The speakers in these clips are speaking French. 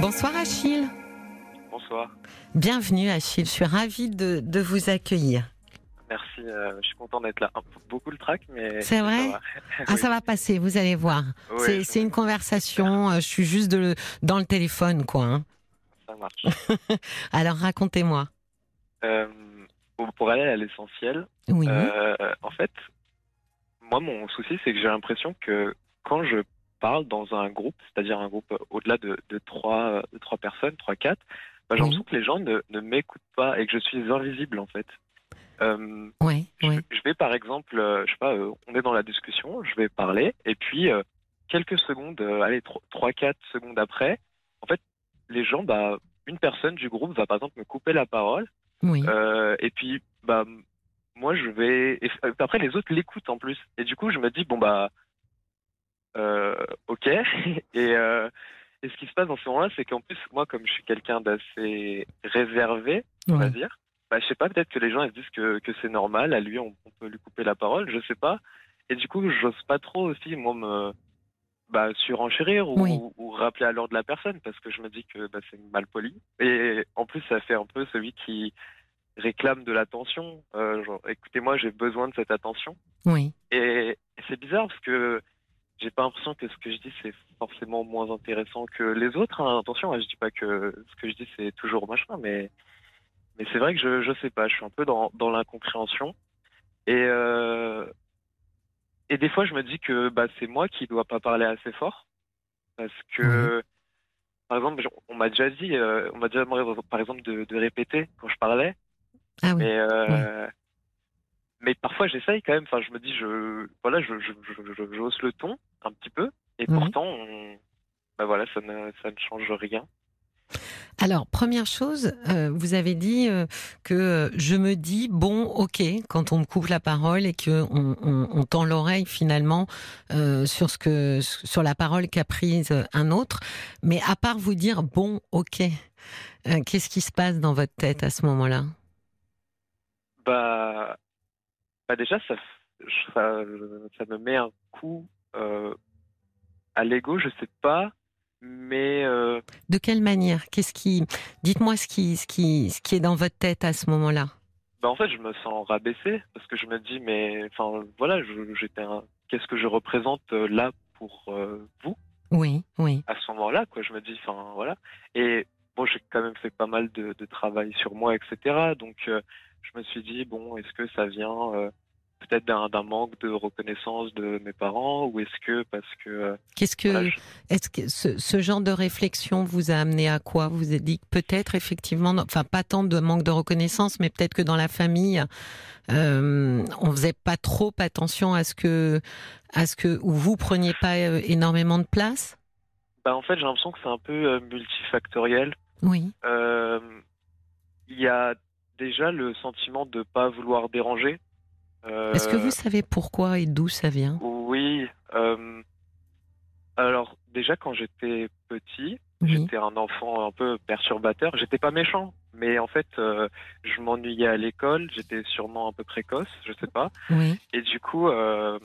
Bonsoir Achille. Bonsoir. Bienvenue Achille, je suis ravie de, de vous accueillir. Merci, euh, je suis content d'être là. Beaucoup le trac, mais. C'est vrai ça va. Ah, ça va passer, vous allez voir. Oui, c'est une conversation, euh, je suis juste de- dans le téléphone, quoi. hein. Ça marche. Alors racontez-moi. Euh, pour- aller à l'essentiel, Oui. en fait, moi, mon souci, c'est que j'ai l'impression que quand je parle dans un groupe, c'est-à-dire un groupe au-delà de, de, trois, de trois personnes, trois, quatre, bah, j'ai Oui. l'impression que les gens ne, ne m'écoutent pas et que je suis invisible, en fait. Euh, Oui, Je, vais par exemple, euh, je sais pas, euh, on est dans la discussion, je vais parler, et puis euh, quelques secondes, euh, allez, 3-4 secondes après, en fait, les gens, bah, une personne du groupe va par exemple me couper la parole, Oui. euh, et puis, bah, moi je vais. Et après, les autres l'écoutent en plus, et du coup, je me dis, bon, bah, euh, ok, et. euh, et ce qui se passe dans ce moment-là, c'est qu'en plus, moi, comme je suis quelqu'un d'assez réservé, on va dire. Bah, je sais pas, peut-être que les gens ils se disent que, que c'est normal, à lui on, on peut lui couper la parole, je sais pas. Et du coup, j'ose pas trop aussi, moi, me bah, surenchérir ou, Oui. ou rappeler à l'ordre de la personne parce que je me dis que bah, c'est mal poli. Et en plus, ça fait un peu celui qui réclame de l'attention. Euh, genre, écoutez-moi, j'ai besoin de cette attention. Oui. Et, et c'est bizarre parce que j'ai pas l'impression que ce que je dis c'est forcément moins intéressant que les autres. hein. Attention, hein, je dis pas que ce que je dis c'est toujours machin, mais mais c'est vrai que je je sais pas, je suis un peu dans dans l'incompréhension et euh, et des fois je me dis que bah c'est moi qui dois pas parler assez fort parce que par exemple on m'a déjà dit euh, on m'a déjà demandé par exemple de, de répéter quand je parlais Ah oui. mais, euh, mais parfois j'essaye quand même. Enfin, je me dis, je, voilà, je, je, je, je- je hausse le ton un petit peu, et Mhm. pourtant, on- bah voilà, ça ne, ça ne change rien. Alors, première chose, euh, vous avez dit euh, que je me dis bon, ok, quand on me coupe la parole et que on, on- on tend l'oreille finalement euh, sur ce que sur la parole qu'a prise un autre. Mais à part vous dire bon, ok, qu'est-ce qui se passe dans votre tête à ce moment-là? Bah, bah déjà, ça, f- ça, ça me met un coup euh, à l'ego, je sais pas, mais euh, De quelle manière? Qu'est-ce qui Dites-moi ce qui ce qui ce qui est dans votre tête à ce moment-là. bah en fait, je me sens rabaissé parce que je me dis, mais enfin, voilà, j'étais un, qu'est-ce que je représente euh, là pour euh, vous? Oui, oui, à ce moment-là, quoi. Je me dis, enfin, voilà. Et bon, j'ai quand même fait pas mal de, de travail sur moi, etc. Donc, je me suis dit, bon, est-ce que ça vient peut-être d'un d'un manque de reconnaissance de mes parents ou est-ce que parce que euh, Qu'est-ce que voilà, je- Est-ce que ce, ce genre de réflexion vous a amené à quoi? Vous êtes dit que peut-être effectivement, enfin pas tant de manque de reconnaissance, mais peut-être que dans la famille, euh, on faisait pas trop attention à ce que, à ce que, ou vous preniez pas euh, énormément de place? Bah, en fait, j'ai l'impression que c'est un peu euh, multifactoriel. Oui, Euh, Il y a déjà le sentiment de pas vouloir déranger. Euh, Est-ce que vous savez pourquoi et d'où ça vient? Oui. euh, alors déjà quand j'étais petit, Oui, j'étais un enfant un peu perturbateur. J'étais pas méchant, mais en fait euh, je m'ennuyais à l'école. J'étais sûrement un peu précoce, je sais pas. oui, Et du coup, euh,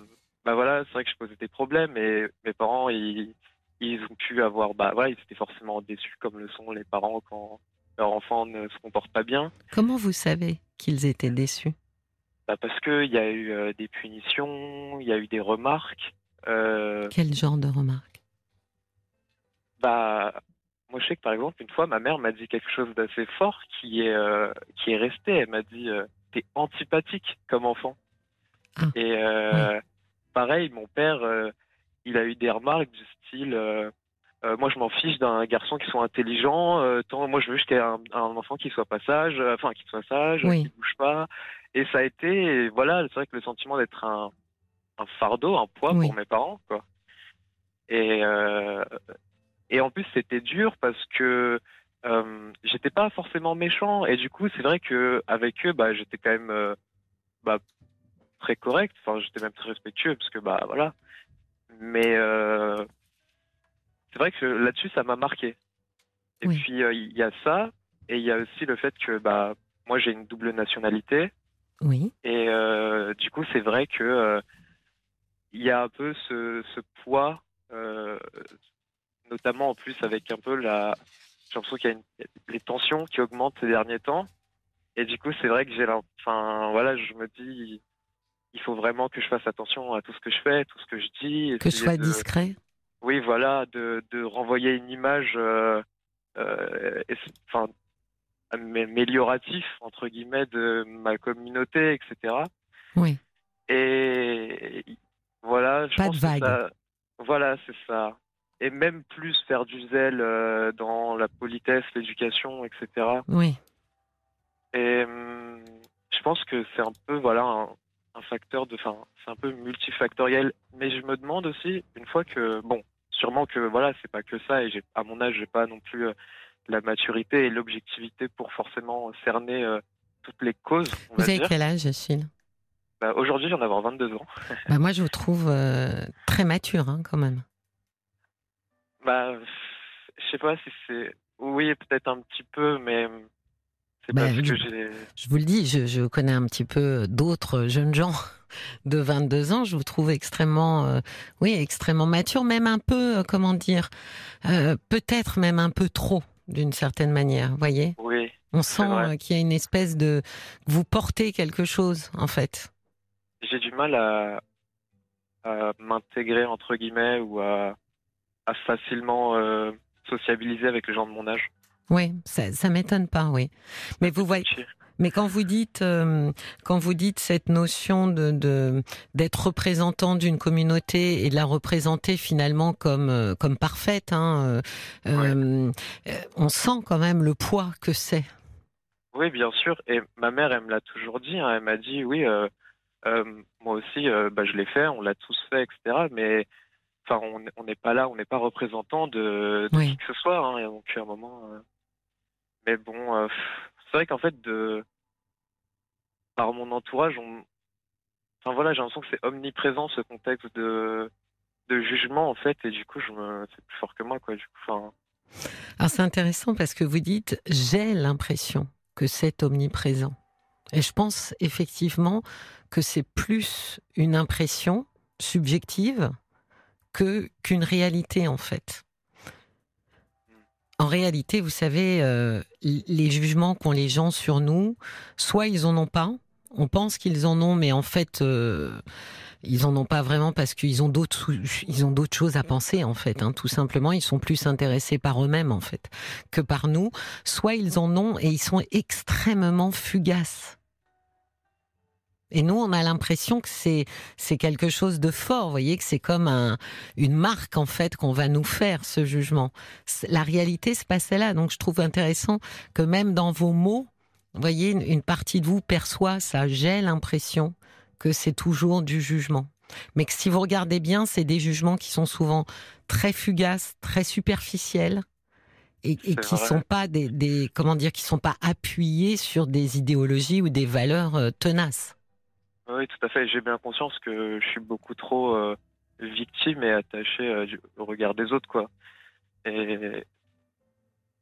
bah voilà, c'est vrai que je posais des problèmes. Et mes parents, ils, ils ont pu avoir, bah voilà, ils étaient forcément déçus comme le sont les parents quand leur enfant ne se comporte pas bien. Comment vous savez qu'ils étaient déçus? Bah, parce que il y a eu euh, des punitions, il y a eu des remarques. Euh, Quel genre de remarques? Bah, moi, je sais que par exemple, une fois, ma mère m'a dit quelque chose d'assez fort qui est, euh, qui est resté. Elle m'a dit T'es antipathique comme enfant. Ah, Et pareil, mon père, il a eu des remarques du style euh, Moi, je m'en fiche d'un garçon qui soit intelligent. euh, tant, moi, je veux juste qu'il y ait un, un enfant qui soit pas sage, euh, enfin, qui soit sage, Oui. qui bouge pas. Et ça a été, voilà, c'est vrai que le sentiment d'être un, un fardeau, un poids Oui. pour mes parents, quoi. Et, euh, et en plus, c'était dur parce que euh, j'étais pas forcément méchant. Et du coup, c'est vrai que avec eux, bah, j'étais quand même euh, bah, très correct. Enfin, j'étais même très respectueux parce que, bah, voilà. Mais c'est vrai que là-dessus, ça m'a marqué. Et Oui. puis, il y a ça. Et il y a aussi le fait que, bah, moi, j'ai une double nationalité. Oui, Et euh, du coup, c'est vrai que euh, il y a un peu ce, ce poids, euh, notamment en plus avec un peu la, j'ai l'impression qu'il y a une, les tensions qui augmentent ces derniers temps. Et du coup, c'est vrai que j'ai, enfin, voilà, je me dis, il faut vraiment que je fasse attention à tout ce que je fais, tout ce que je dis. Que je sois discret. Oui, voilà, de, de renvoyer une image, euh, euh, enfin, amélioratif entre guillemets de ma communauté, etc. Oui. Et voilà, je Pas pense de vague. que ça, voilà, c'est ça. Et même plus faire du zèle euh, dans la politesse, l'éducation, etc. Oui. Et hum, je pense que c'est un peu voilà un, un facteur de, enfin, c'est un peu multifactoriel. Mais je me demande aussi une fois que bon, sûrement que voilà, c'est pas que ça. Et à mon âge, j'ai pas non plus euh, la maturité et l'objectivité pour forcément cerner euh, toutes les causes. On Vous va avez dire. quel âge, Achille? Bah, aujourd'hui, j'en ai avoir 22 ans. bah, Moi, je vous trouve euh, très mature, hein, quand même. Bah, je sais pas si c'est. Oui, peut-être un petit peu, mais Bah, parce je- que j'ai. Je vous le dis, je, je connais un petit peu d'autres jeunes gens de 22 ans. Je vous trouve extrêmement, euh, oui, extrêmement mature, même un peu, euh, comment dire, euh, peut-être même un peu trop, d'une certaine manière. Vous voyez, Oui, on sent euh, qu'il y a une espèce de, vous portez quelque chose, en fait. j'ai du mal à, à m'intégrer entre guillemets ou à, à facilement euh, sociabiliser avec les gens de mon âge. Oui, ça, ça m'étonne pas, oui. Mais vous voyez, Mais quand vous dites, euh, quand vous dites cette notion de de- d'être représentant d'une communauté et de la représenter finalement comme euh, comme parfaite, hein, euh, on sent quand même le poids que c'est. Oui, bien sûr. Et ma mère, elle me l'a toujours dit. hein. Elle m'a dit, oui, euh, moi aussi, bah, je l'ai fait, on l'a tous fait, etc. Mais enfin, on n'est pas là, on n'est pas représentant de, de Oui. qui que ce soit. Hein. Et donc, à un moment. Mais bon, euh, c'est vrai qu'en fait, par mon entourage, on. Enfin voilà, j'ai l'impression que c'est omniprésent ce contexte de de jugement en fait, et du coup, je me, c'est plus fort que moi, quoi. Du coup, enfin, Alors c'est intéressant parce que vous dites j'ai l'impression que c'est omniprésent. Et je pense effectivement que c'est plus une impression subjective que qu'une réalité en fait. En réalité, vous savez, euh, les jugements qu'ont les gens sur nous, soit ils en ont pas, on pense qu'ils en ont, mais en fait, euh, ils en ont pas vraiment parce qu'ils ont d'autres, ils ont d'autres choses à penser en fait. Hein, tout simplement, ils sont plus intéressés par eux-mêmes en fait que par nous. Soit ils en ont et ils sont extrêmement fugaces. Et nous, on a l'impression que c'est c'est quelque chose de fort. Vous voyez que c'est comme un, une marque en fait qu'on va nous faire ce jugement. La réalité se passait là. Donc, je trouve intéressant que même dans vos mots, vous voyez, une, partie de vous perçoit ça. J'ai l'impression que c'est toujours du jugement. Mais que si vous regardez bien, c'est des jugements qui sont souvent très fugaces, très superficiels et, qui vrai. sont pas des, des comment dire, qui sont pas appuyés sur des idéologies ou des valeurs euh, tenaces. Oui, tout à fait. J'ai bien conscience que je suis beaucoup trop euh, victime et attaché euh, au regard des autres, quoi. Et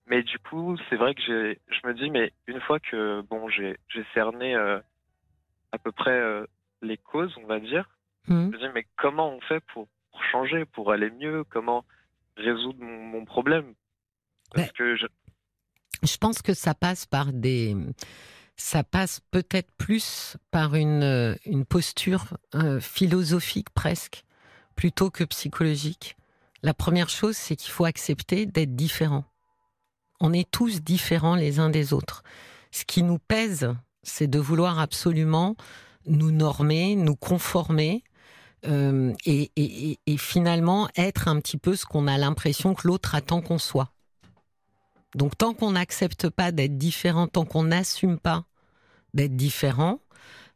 mais du coup, c'est vrai que j'ai, je me dis, mais une fois que bon, j'ai j'ai cerné euh, à peu près les causes, on va dire, Hmm. je me dis, mais comment on fait pour, pour changer, pour aller mieux, comment résoudre mon, mon problème? Parce Ben, que je, Je pense que ça passe par des, ça passe peut-être plus par une euh, posture euh, philosophique presque plutôt que psychologique. La première chose, c'est qu'il faut accepter d'être différent. On est tous différents les uns des autres. Ce qui nous pèse, c'est de vouloir absolument nous normer, nous conformer. euh, et- et finalement être un petit peu ce qu'on a l'impression que l'autre attend qu'on soit. Donc tant qu'on n'accepte pas d'être différent, tant qu'on n'assume pas d'être différent,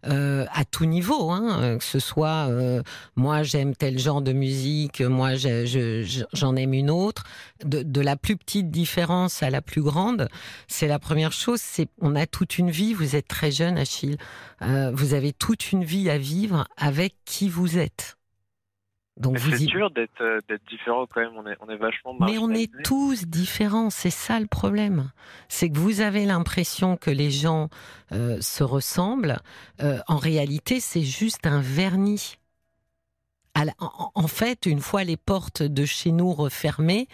euh, à tout niveau, hein, que ce soit euh, moi j'aime tel genre de musique, moi j'en aime une autre, de, de la plus petite différence à la plus grande, c'est la première chose. C'est on a toute une vie. Vous êtes très jeune, Achille. Euh, vous avez toute une vie à vivre avec qui vous êtes. Donc c'est y- dur d'être euh, d'être différent quand même. On est on est vachement. mais on est tous différents, c'est ça le problème. C'est que vous avez l'impression que les gens euh, se ressemblent. Euh, en réalité, c'est juste un vernis. en, fait, une fois les portes de chez nous refermées,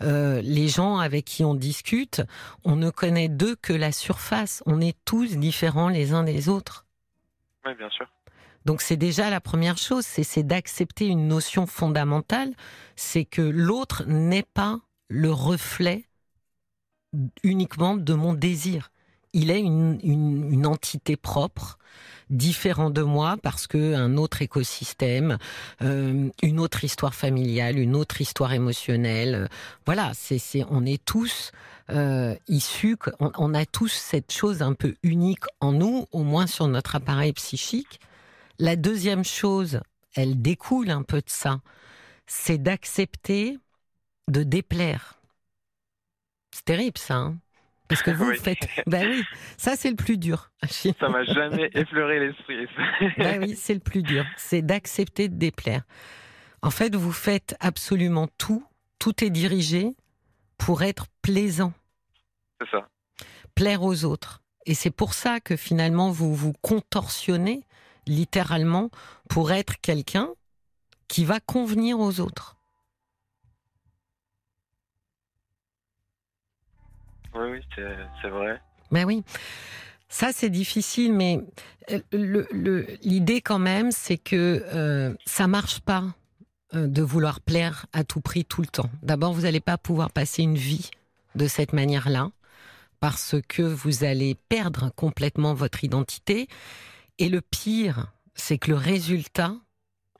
euh, les gens avec qui on discute, on ne connaît d'eux que la surface. On est tous différents les uns des autres. Oui, bien sûr. Donc c'est déjà la première chose, c'est d'accepter une notion fondamentale, c'est que l'autre n'est pas le reflet uniquement de mon désir. Il est une, entité propre, différent de moi parce que un autre écosystème, euh, une autre histoire familiale, une autre histoire émotionnelle. voilà, c'est on est tous euh, issus, on, a tous cette chose un peu unique en nous, au moins sur notre appareil psychique. La deuxième chose, elle découle un peu de ça, c'est d'accepter de déplaire. C'est terrible ça. Hein parce que vous faites. Ben oui, ça c'est le plus dur. ça m'a jamais effleuré l'esprit. ben oui, c'est le plus dur. C'est d'accepter de déplaire. En fait, vous faites absolument tout. Tout est dirigé pour être plaisant. C'est ça. Plaire aux autres. Et c'est pour ça que finalement vous vous contorsionnez littéralement pour être quelqu'un qui va convenir aux autres. Oui, oui, c'est vrai. Ben oui. Ça, c'est difficile, mais euh, l'idée quand même, c'est que euh, ça marche pas euh, de vouloir plaire à tout prix tout le temps. D'abord, vous n'allez pas pouvoir passer une vie de cette manière-là, parce que vous allez perdre complètement votre identité. Et le pire, c'est que le résultat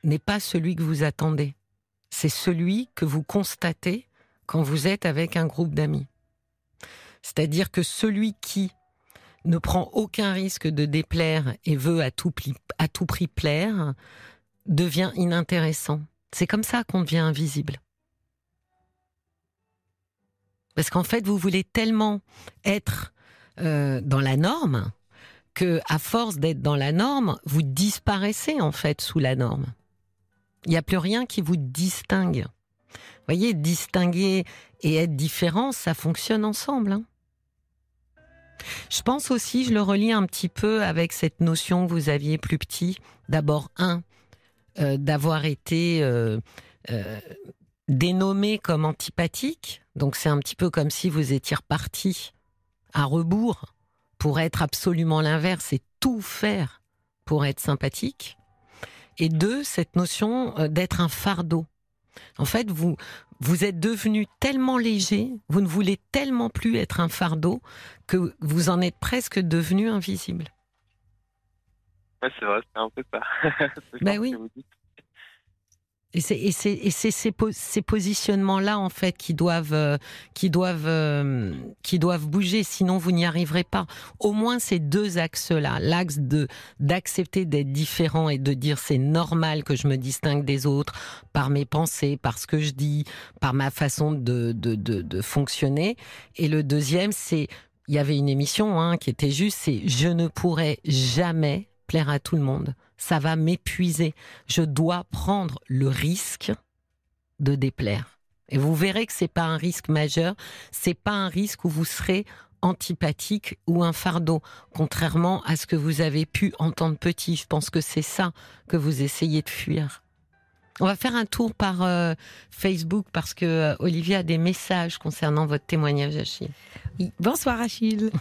n'est pas celui que vous attendez. C'est celui que vous constatez quand vous êtes avec un groupe d'amis. C'est-à-dire que celui qui ne prend aucun risque de déplaire et veut à tout, prix plaire devient inintéressant. C'est comme ça qu'on devient invisible. Parce qu'en fait, vous voulez tellement être euh, dans la norme que, à force d'être dans la norme, vous disparaissez en fait sous la norme. Il n'y a plus rien qui vous distingue. Vous voyez, distinguer et être différent, ça fonctionne ensemble. Hein. Je pense aussi, je le relis un petit peu avec cette notion que vous aviez plus petit. D'abord, un, euh, d'avoir été euh, euh, dénommé comme antipathique. Donc c'est un petit peu comme si vous étiez reparti à rebours pour être absolument l'inverse et tout faire pour être sympathique. Et deux, cette notion d'être un fardeau. En fait, vous, vous êtes devenu tellement léger, vous ne voulez tellement plus être un fardeau que vous en êtes presque devenu invisible. Ouais, c'est vrai, c'est un peu ça. ben oui. Et c'est ces, ces, positionnements-là, en fait, qui doivent, euh, euh, qui doivent bouger, sinon vous n'y arriverez pas. Au moins ces deux axes-là, l'axe de d'accepter d'être différent et de dire c'est normal que je me distingue des autres par mes pensées, par ce que je dis, par ma façon de, fonctionner. Et le deuxième, c'est, il y avait une émission hein, qui était juste, c'est je ne pourrai jamais plaire à tout le monde ça va m'épuiser. Je dois prendre le risque de déplaire. Et vous verrez que c'est pas un risque majeur, c'est pas un risque où vous serez antipathique ou un fardeau, contrairement à ce que vous avez pu entendre petit. Je pense que c'est ça que vous essayez de fuir. On va faire un tour par euh, Facebook parce que euh, Olivier a des messages concernant votre témoignage, Achille. Bonsoir Achille.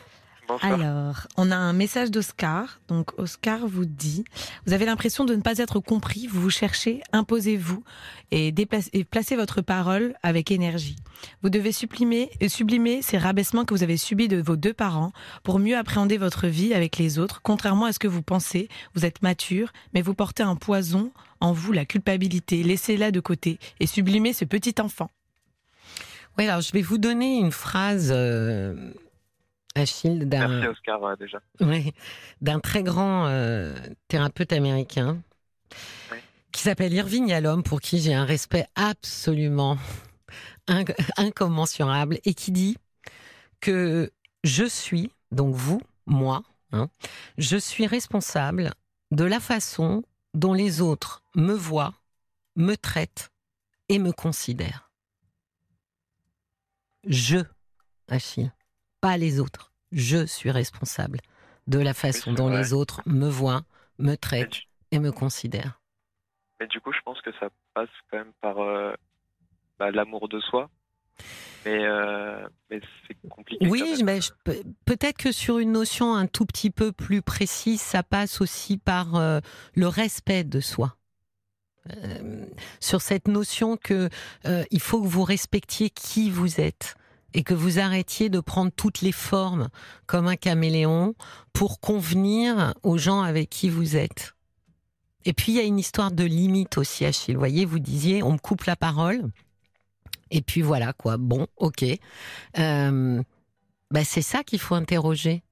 Alors, on a un message d'Oscar. Donc, Oscar vous dit, vous avez l'impression de ne pas être compris, vous vous cherchez, imposez-vous et, et placez votre parole avec énergie. Vous devez sublimer, euh, sublimer ces rabaissements que vous avez subis de vos deux parents pour mieux appréhender votre vie avec les autres. Contrairement à ce que vous pensez, vous êtes mature, mais vous portez un poison en vous, la culpabilité. Laissez-la de côté et sublimez ce petit enfant. Oui, alors je vais vous donner une phrase euh, Achille, d'un d'un très grand euh, thérapeute américain qui s'appelle Irving Yalom, pour qui j'ai un respect absolument incommensurable, et qui dit que je suis, donc vous, moi, hein, je suis responsable de la façon dont les autres me voient, me traitent et me considèrent. Je, Achille pas les autres. Je suis responsable de la façon dont les autres me voient, me traitent et me considèrent. mais du coup, je pense que ça passe quand même par bah, l'amour de soi. Mais, mais c'est compliqué. Oui, mais peut-être que sur une notion un tout petit peu plus précise, ça passe aussi par le respect de soi. Euh, sur cette notion que euh, il faut que vous respectiez qui vous êtes et que vous arrêtiez de prendre toutes les formes comme un caméléon pour convenir aux gens avec qui vous êtes. Et puis il y a une histoire de limite aussi, Achille. Vous voyez, vous disiez, on me coupe la parole. Et puis voilà quoi. Bon, ok. Euh, bah, c'est ça qu'il faut interroger.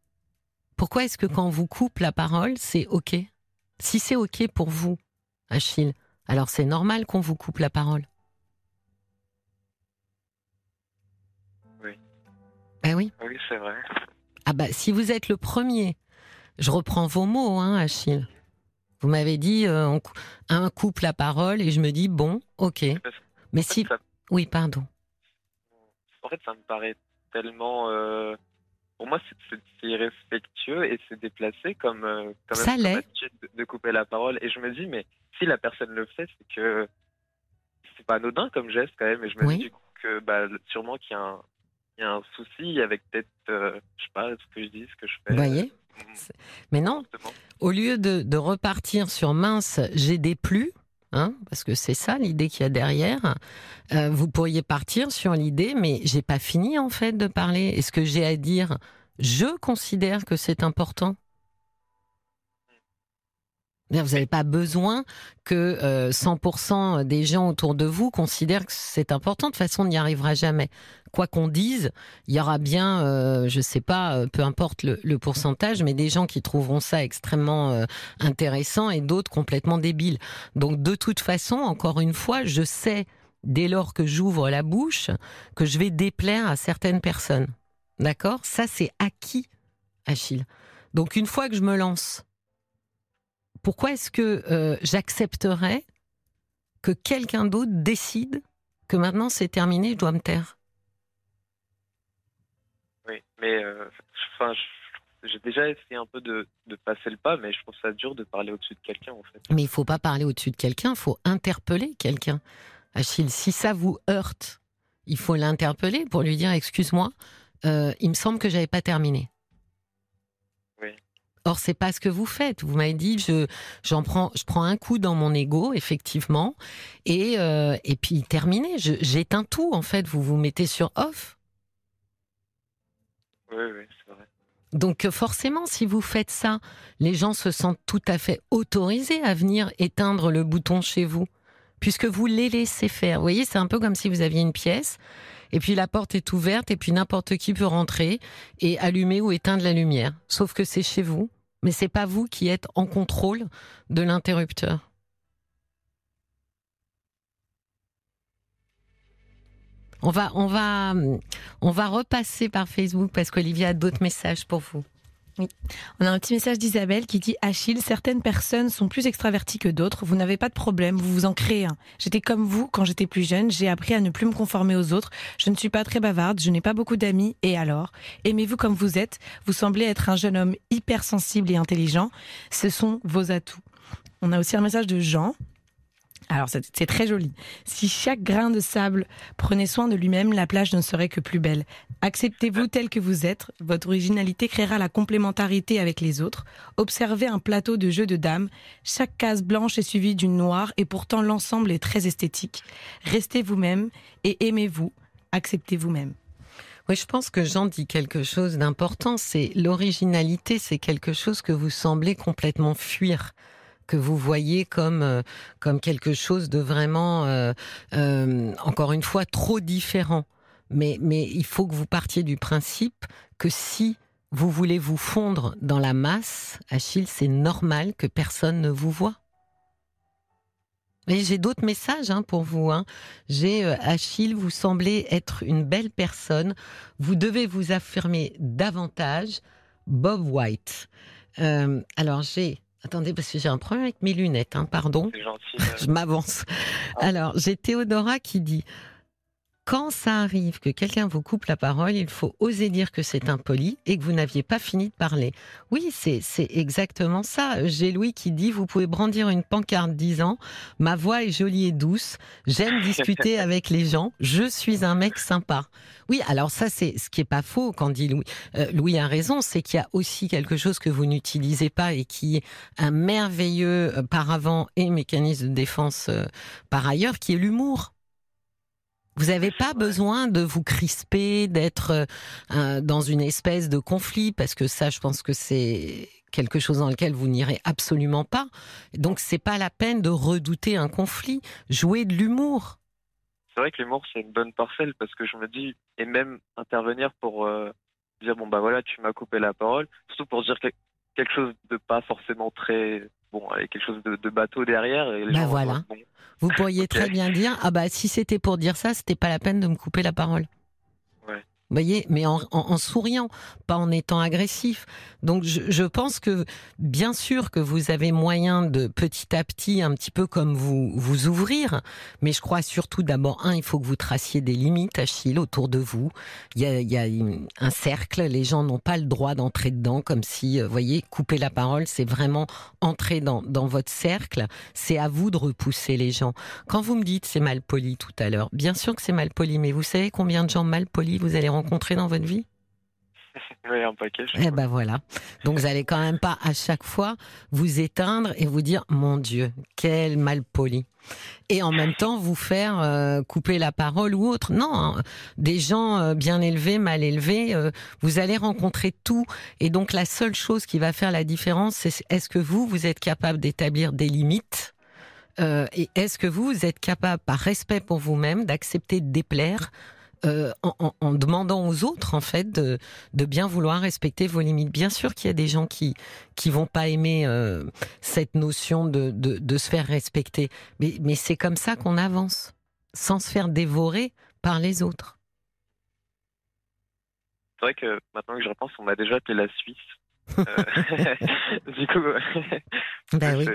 Pourquoi est-ce que quand on vous coupe la parole, c'est ok? Si c'est ok pour vous, Achille, alors c'est normal qu'on vous coupe la parole. Ben oui. Oui, c'est vrai. Ah bah si vous êtes le premier, je reprends vos mots, hein, Achille. Vous m'avez dit euh, un coupe la parole et je me dis bon, ok. Mais si, oui, pardon. En fait, ça me paraît tellement. Euh, pour moi, c'est irrespectueux et c'est déplacé comme, euh, comme ça l'est. de couper la parole. Et je me dis, mais si la personne le fait, c'est que c'est pas anodin comme geste quand même. Et je me dis du coup que bah, sûrement qu'il y, y, a un souci avec peut-être, euh, je sais pas, ce que je dis, ce que je fais. Vous voyez Mais non, au lieu de, de, repartir sur mince, j'ai des plus, hein, parce que c'est ça l'idée qu'il y a derrière, euh, vous pourriez partir sur l'idée, mais j'ai pas fini en fait de parler. Est-ce que j'ai à dire Je considère que c'est important? Vous n'avez pas besoin que 100% euh, des gens autour de vous considèrent que c'est important. De toute façon, on n'y arrivera jamais. Quoi qu'on dise, il y aura bien, euh, je sais pas, euh, peu importe le, pourcentage, mais des gens qui trouveront ça extrêmement intéressant et d'autres complètement débiles. Donc, de toute façon, encore une fois, je sais, dès lors que j'ouvre la bouche, que je vais déplaire à certaines personnes. D'accord? Ça, c'est acquis, Achille. Donc, une fois que je me lance, pourquoi est-ce que euh, j'accepterais que quelqu'un d'autre décide que maintenant c'est terminé, je dois me taire? Oui, mais euh, j'ai déjà essayé un peu de, passer le pas, mais je trouve ça dur de parler au-dessus de quelqu'un en fait. Mais il faut pas parler au-dessus de quelqu'un, il faut interpeller quelqu'un. Achille, si ça vous heurte, il faut l'interpeller pour lui dire excuse-moi, euh, il me semble que j'avais pas terminé. Or, c'est pas ce que vous faites. Vous m'avez dit, je, j'en prends, je prends un coup dans mon ego, effectivement, et, euh, et puis terminé. j'éteins tout, en fait. Vous vous mettez sur off. Oui, oui, c'est vrai. Donc, forcément, si vous faites ça, les gens se sentent tout à fait autorisés à venir éteindre le bouton chez vous, puisque vous les laissez faire. Vous voyez, c'est un peu comme si vous aviez une pièce et puis la porte est ouverte et puis n'importe qui peut rentrer et allumer ou éteindre la lumière. Sauf que c'est chez vous mais c'est pas vous qui êtes en contrôle de l'interrupteur. On va, on va, on va repasser par Facebook parce qu'Olivier a d'autres messages pour vous. Oui. On a un petit message d'Isabelle qui dit Achille, certaines personnes sont plus extraverties que d'autres. Vous n'avez pas de problème, vous vous en créez un. J'étais comme vous quand j'étais plus jeune. J'ai appris à ne plus me conformer aux autres. Je ne suis pas très bavarde, je n'ai pas beaucoup d'amis. Et alors? Aimez-vous comme vous êtes? Vous semblez être un jeune homme hypersensible et intelligent. Ce sont vos atouts. On a aussi un message de Jean alors c'est très joli. Si chaque grain de sable prenait soin de lui-même, la plage ne serait que plus belle. Acceptez-vous tel que vous êtes. Votre originalité créera la complémentarité avec les autres. Observez un plateau de jeux de dames. Chaque case blanche est suivie d'une noire et pourtant l'ensemble est très esthétique. Restez vous-même et aimez-vous. Acceptez vous-même. Oui, je pense que Jean dit quelque chose d'important. C'est l'originalité, c'est quelque chose que vous semblez complètement fuir que vous voyez comme euh, comme quelque chose de vraiment euh, euh, encore une fois trop différent. Mais mais il faut que vous partiez du principe que si vous voulez vous fondre dans la masse, Achille, c'est normal que personne ne vous voit. Mais j'ai d'autres messages hein, pour vous. Hein. J'ai Achille, vous semblez être une belle personne. Vous devez vous affirmer davantage. Bob White. alors j'ai Attendez, parce que j'ai un problème avec mes lunettes, hein, pardon. Gentil. Je m'avance. Alors, j'ai Théodora qui dit quand ça arrive que quelqu'un vous coupe la parole, il faut oser dire que c'est impoli et que vous n'aviez pas fini de parler. Oui, c'est exactement ça. J'ai Louis qui dit vous pouvez brandir une pancarte disant ma voix est jolie et douce, j'aime discuter avec les gens, je suis un mec sympa. Oui, alors ça c'est ce qui est pas faux quand dit Louis. Euh, Louis a raison, c'est qu'il y a aussi quelque chose que vous n'utilisez pas et qui est un merveilleux euh, paravent et mécanisme de défense euh, par ailleurs, qui est l'humour. Vous n'avez pas besoin de vous crisper, d'être euh, dans une espèce de conflit, parce que ça, je pense que c'est quelque chose dans lequel vous n'irez absolument pas. Donc, c'est pas la peine de redouter un conflit. Jouer de l'humour. C'est vrai que l'humour, c'est une bonne parcelle, parce que je me dis, et même intervenir pour euh, dire, bon, bah voilà, tu m'as coupé la parole, surtout pour dire quelque chose de pas forcément très bon, avec quelque chose de, bateau derrière. Et bah voilà. Vous pourriez très bien dire ah bah si c'était pour dire ça, c'était pas la peine de me couper la parole. Vous voyez, mais en, souriant, pas en étant agressif. Donc je, pense que bien sûr que vous avez moyen de petit à petit, un petit peu comme vous vous ouvrir, mais je crois surtout d'abord un, il faut que vous traciez des limites, Achille, autour de vous. Il y a, un cercle, les gens n'ont pas le droit d'entrer dedans, comme si, euh, vous voyez, couper la parole, c'est vraiment entrer dans, dans votre cercle. C'est à vous de repousser les gens. Quand vous me dites c'est mal poli tout à l'heure, bien sûr que c'est mal poli, mais vous savez combien de gens mal polis vous allez rencontré dans votre vie? Oui, un paquet. Eh ben voilà. Donc vous allez quand même pas à chaque fois vous éteindre et vous dire mon Dieu, quel mal poli. Et en même temps vous faire euh, couper la parole ou autre. Non, hein. des gens euh, bien élevés, mal élevés, euh, vous allez rencontrer tout. Et donc la seule chose qui va faire la différence, c'est est-ce que vous, vous êtes capable d'établir des limites et est-ce que vous, vous êtes capable, par respect pour vous-même, d'accepter de déplaire euh, en, demandant aux autres en fait de, bien vouloir respecter vos limites. Bien sûr qu'il y a des gens qui qui vont pas aimer euh, cette notion de, de, se faire respecter, mais, mais c'est comme ça qu'on avance, sans se faire dévorer par les autres. C'est vrai que maintenant que je repense, on m'a déjà appelé la Suisse. Euh, du coup, bah oui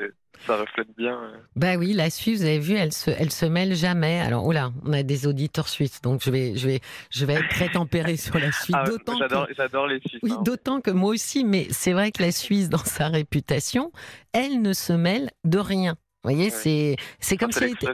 ça reflète bien. Euh. Bah oui, la Suisse, vous avez vu, elle se, elle se mêle jamais. Alors, oula, on a des auditeurs suisses, donc je vais, je vais, je vais être très tempéré sur la Suisse. Ah, j'adore, j'adore les Suisses. Oui, hein. d'autant que moi aussi, mais c'est vrai que la Suisse, dans sa réputation, elle ne se mêle de rien. Vous voyez, c'est c'est comme si elle était,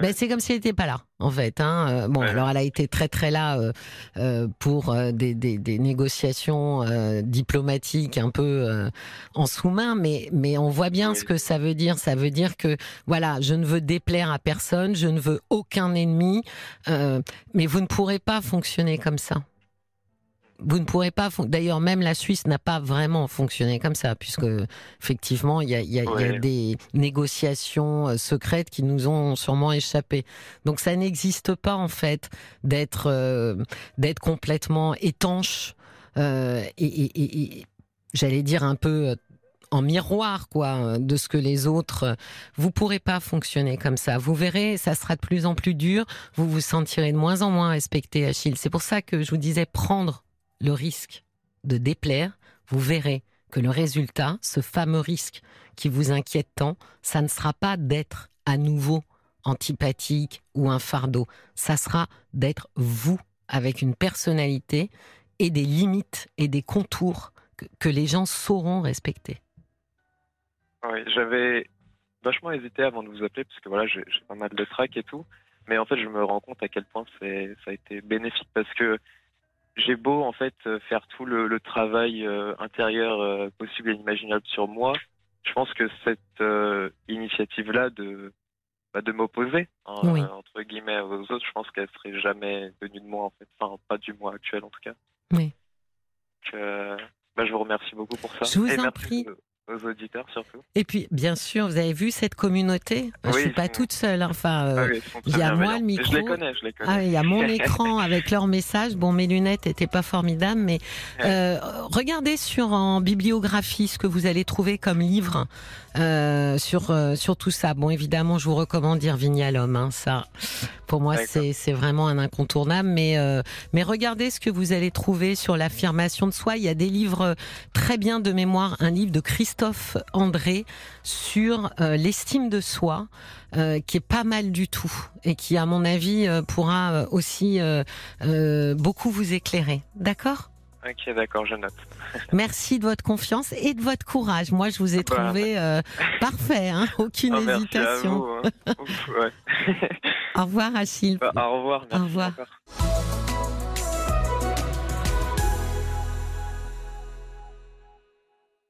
ben, c'est comme si elle était pas là en fait. Hein. Euh, bon, alors elle a été très très là euh, euh pour des, des, des, négociations diplomatiques un peu en sous-main, mais mais on voit bien ce que ça veut dire. Ça veut dire que voilà, je ne veux déplaire à personne, je ne veux aucun ennemi, mais vous ne pourrez pas fonctionner comme ça vous ne pourrez pas. D'ailleurs, même la Suisse n'a pas vraiment fonctionné comme ça, puisque effectivement, il y a, des négociations euh, secrètes qui nous ont sûrement échappé. Donc, ça n'existe pas en fait d'être euh, d'être complètement étanche euh, et, j'allais dire un peu en miroir quoi de ce que les autres vous pourrez pas fonctionner comme ça vous verrez ça sera de plus en plus dur vous vous sentirez de moins en moins respecté Achille c'est pour ça que je vous disais prendre le risque de déplaire, vous verrez que le résultat, ce fameux risque qui vous inquiète tant, ça ne sera pas d'être à nouveau antipathique ou un fardeau, ça sera d'être vous avec une personnalité et des limites et des contours que, les gens sauront respecter. J'avais vachement hésité avant de vous appeler parce que voilà, j'ai pas mal de trac et tout, mais en fait, je me rends compte à quel point ça a été bénéfique parce que j'ai beau en fait euh, faire tout le, travail euh, intérieur euh, possible et imaginable sur moi, je pense que cette initiative-là de bah, de m'opposer hein, entre guillemets aux autres, je pense qu'elle serait jamais venue de moi en fait, enfin pas du moi actuel en tout cas. Oui. bah, je vous remercie beaucoup pour ça. Je vous en prie aux auditeurs surtout. Et puis, bien sûr, vous avez vu cette communauté? Je ne suis pas toute seule. Hein. Enfin, euh, ah il y a moi le micro. Je les connais, je les connais. Ah, il y a mon écran avec leur message. Bon, mes lunettes n'étaient pas formidables, mais euh, regardez sur en bibliographie ce que vous allez trouver comme livre euh, sur sur tout ça. Bon, évidemment, je vous recommande dire Vignalum. Hein, ça, pour moi, c'est c'est vraiment un incontournable. Mais mais regardez ce que vous allez trouver sur l'affirmation de soi. Il y a des livres très bien de mémoire. Un livre de Christophe Christophe André sur l'estime de soi, qui est pas mal du tout et qui, à mon avis, pourra aussi beaucoup vous éclairer. D'accord? Ok, d'accord, je note. Merci de votre confiance et de votre courage. Moi, je vous ai bah, trouvé euh, parfait, hein aucune ah, hésitation. Vous, hein. au revoir, Achille. Bah, au revoir. Merci au revoir.